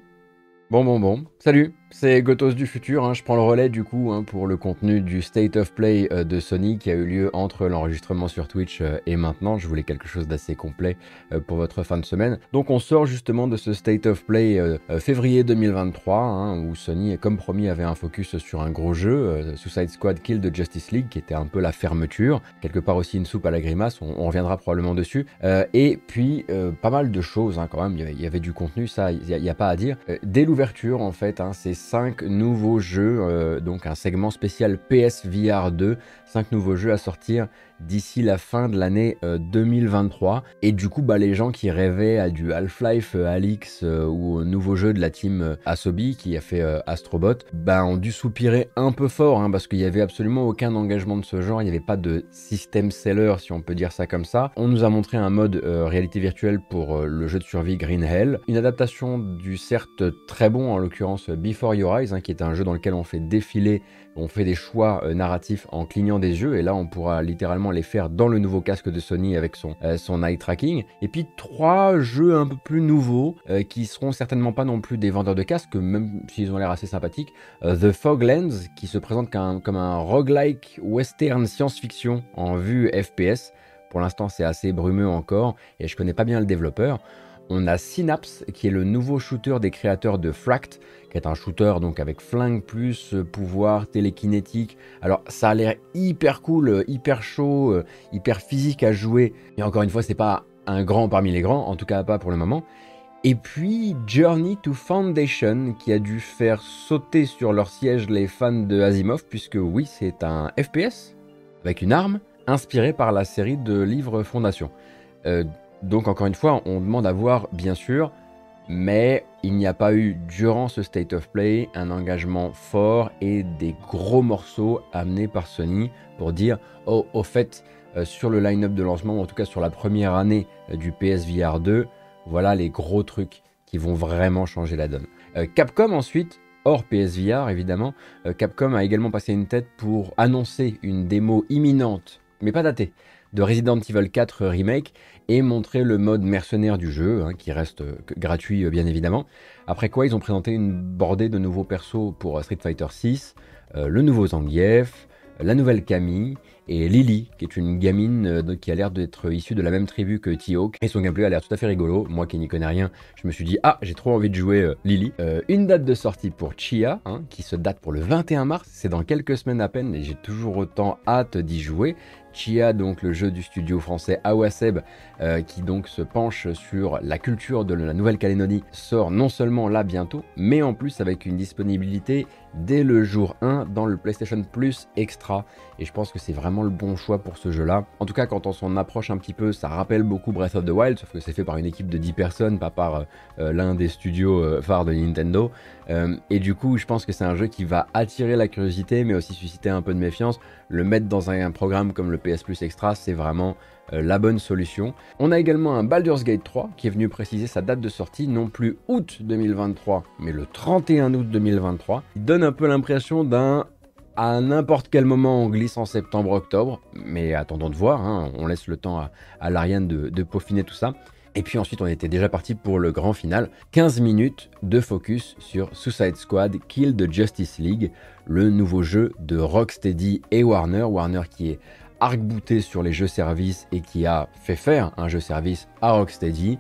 Bon, bon, bon. Salut c'est Gotos du futur, hein. je prends le relais du coup hein, pour le contenu du State of Play euh, de Sony qui a eu lieu entre l'enregistrement sur Twitch euh, et maintenant. Je voulais quelque chose d'assez complet euh, pour votre fin de semaine. Donc on sort justement de ce State of Play février 2023 hein, où Sony, comme promis, avait un focus sur un gros jeu, Suicide Squad Kill de Justice League qui était un peu la fermeture. Quelque part aussi une soupe à la grimace, on, reviendra probablement dessus. et puis pas mal de choses quand même, il y, avait, du contenu, ça il n'y a, a, pas à dire. dès l'ouverture en fait, c'est 5 nouveaux jeux, euh, donc un segment spécial PSVR 2, 5 nouveaux jeux à sortir d'ici la fin de l'année 2023. Euh, et du coup, bah, les gens qui rêvaient à du Half-Life euh, Alix euh, ou au nouveau jeu de la team Asobi qui a fait Astrobot, bah, ont dû soupirer un peu fort hein, parce qu'il n'y avait absolument aucun engagement de ce genre. Il n'y avait pas de système seller, si on peut dire ça comme ça. On nous a montré un mode réalité virtuelle pour le jeu de survie Green Hell, une adaptation du certes très bon, en l'occurrence Before Your Eyes, hein, qui est un jeu dans lequel on fait défiler on fait des choix narratifs en clignant des yeux et là on pourra littéralement les faire dans le nouveau casque de Sony avec son, euh, son eye tracking. Et puis trois jeux un peu plus nouveaux euh, qui seront certainement pas non plus des vendeurs de casques, même s'ils ont l'air assez sympathiques. Euh, The Fog Lens qui se présente comme un, roguelike western science-fiction en vue FPS. Pour l'instant, c'est assez brumeux encore et je connais pas bien le développeur. On a Synapse qui est le nouveau shooter des créateurs de Fract qui est un shooter donc avec flingue plus euh, pouvoir télékinétique. Alors ça a l'air hyper cool, euh, hyper chaud, euh, hyper physique à jouer. Et encore une fois, c'est pas un grand parmi les grands, en tout cas pas pour le moment. Et puis Journey to Foundation qui a dû faire sauter sur leur siège les fans de Asimov puisque oui, c'est un FPS avec une arme inspiré par la série de livres Fondation. Donc encore une fois, on demande à voir bien sûr mais il n'y a pas eu durant ce State of Play un engagement fort et des gros morceaux amenés par Sony pour dire oh au fait euh, sur le line-up de lancement ou en tout cas sur la première année euh, du PSVR 2 voilà les gros trucs qui vont vraiment changer la donne. Euh, Capcom ensuite hors PSVR évidemment, Capcom a également passé une tête pour annoncer une démo imminente mais pas datée de Resident Evil 4 Remake et montrer le mode mercenaire du jeu, hein, qui reste euh, gratuit euh, bien évidemment. Après quoi, ils ont présenté une bordée de nouveaux persos pour euh, Street Fighter 6, le nouveau Zangief, la nouvelle Camille et Lily, qui est une gamine qui a l'air d'être issue de la même tribu que T-Hawk. Et son gameplay a l'air tout à fait rigolo. Moi qui n'y connais rien, je me suis dit, ah, j'ai trop envie de jouer Lily. une date de sortie pour Chia, hein, qui se date pour le 21 mars. C'est dans quelques semaines à peine et j'ai toujours autant hâte d'y jouer. Chia, donc le jeu du studio français Awaseb, euh, qui donc se penche sur la culture de la Nouvelle-Calédonie, sort non seulement là bientôt, mais en plus avec une disponibilité dès le jour 1 dans le PlayStation Plus Extra. Et je pense que c'est vraiment le bon choix pour ce jeu-là. En tout cas, quand on s'en approche un petit peu, ça rappelle beaucoup Breath of the Wild, sauf que c'est fait par une équipe de 10 personnes, pas par euh, l'un des studios phares de Nintendo. Et du coup, je pense que c'est un jeu qui va attirer la curiosité, mais aussi susciter un peu de méfiance. Le mettre dans un, programme comme le PS Plus Extra, c'est vraiment la bonne solution. On a également un Baldur's Gate 3 qui est venu préciser sa date de sortie, non plus août 2023, mais le 31 août 2023. Il donne un peu l'impression d'un à n'importe quel moment on glisse en septembre-octobre, mais attendons de voir, hein. on laisse le temps à, à l'Ariane de, peaufiner tout ça. Et puis ensuite on était déjà parti pour le grand final, 15 minutes de focus sur Suicide Squad Kill the Justice League, le nouveau jeu de Rocksteady et Warner, Warner qui est arc-bouté sur les jeux services et qui a fait faire un jeu service à Rocksteady.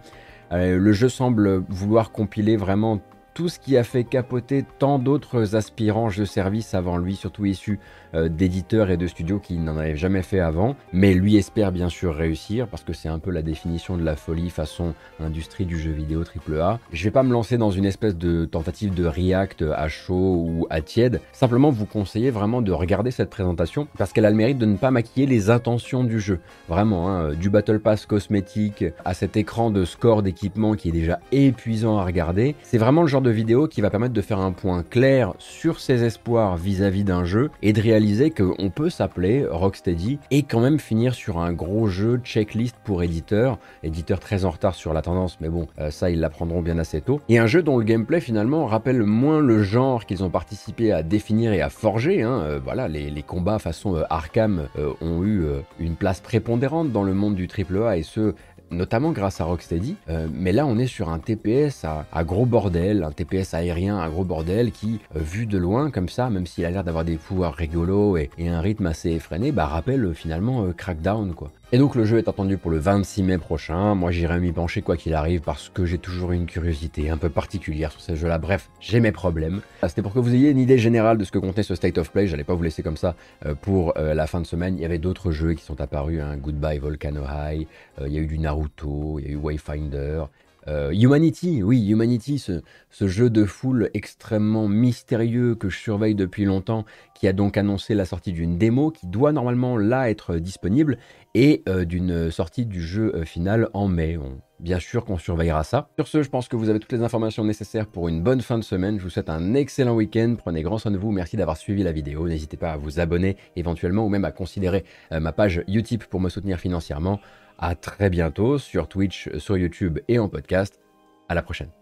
Euh, le jeu semble vouloir compiler vraiment tout ce qui a fait capoter tant d'autres aspirants jeux service avant lui, surtout issus euh, d'éditeurs et de studios qui n'en avaient jamais fait avant. Mais lui espère bien sûr réussir parce que c'est un peu la définition de la folie façon industrie du jeu vidéo AAA. Je vais pas me lancer dans une espèce de tentative de react à chaud ou à tiède. Simplement vous conseiller vraiment de regarder cette présentation parce qu'elle a le mérite de ne pas maquiller les intentions du jeu. Vraiment, hein, du Battle Pass cosmétique à cet écran de score d'équipement qui est déjà épuisant à regarder. C'est vraiment le genre de vidéo qui va permettre de faire un point clair sur ses espoirs vis-à-vis d'un jeu et de réaliser qu'on peut s'appeler Rocksteady et quand même finir sur un gros jeu checklist pour éditeurs, éditeurs très en retard sur la tendance, mais bon, euh, ça ils l'apprendront bien assez tôt. Et un jeu dont le gameplay finalement rappelle moins le genre qu'ils ont participé à définir et à forger. Hein. Euh, voilà, les, combats façon euh, Arkham ont eu une place prépondérante dans le monde du AAA et ce notamment grâce à Rocksteady. Euh, mais là, on est sur un TPS à, gros bordel, un TPS aérien à gros bordel qui, euh, vu de loin comme ça, même s'il a l'air d'avoir des pouvoirs rigolos et, un rythme assez effréné, bah, rappelle euh, finalement Crackdown quoi. Et donc le jeu est attendu pour le 26 mai prochain. Moi j'irai m'y pencher quoi qu'il arrive parce que j'ai toujours une curiosité un peu particulière sur ce jeu-là. Bref, j'ai mes problèmes. Ah, c'était pour que vous ayez une idée générale de ce que contenait ce State of Play. J'allais pas vous laisser comme ça euh, pour euh, la fin de semaine. Il y avait d'autres jeux qui sont apparus. Hein. Goodbye Volcano High. Euh, il y a eu du Naruto. Il y a eu Wayfinder. Humanity, oui, Humanity, ce, jeu de foule extrêmement mystérieux que je surveille depuis longtemps, qui a donc annoncé la sortie d'une démo qui doit normalement là être disponible et euh, d'une sortie du jeu euh, final en mai. bien sûr qu'on surveillera ça. Sur ce, je pense que vous avez toutes les informations nécessaires pour une bonne fin de semaine. Je vous souhaite un excellent week-end. Prenez grand soin de vous. Merci d'avoir suivi la vidéo. N'hésitez pas à vous abonner éventuellement ou même à considérer euh, ma page Utip pour me soutenir financièrement. À très bientôt sur Twitch, sur YouTube et en podcast. À la prochaine.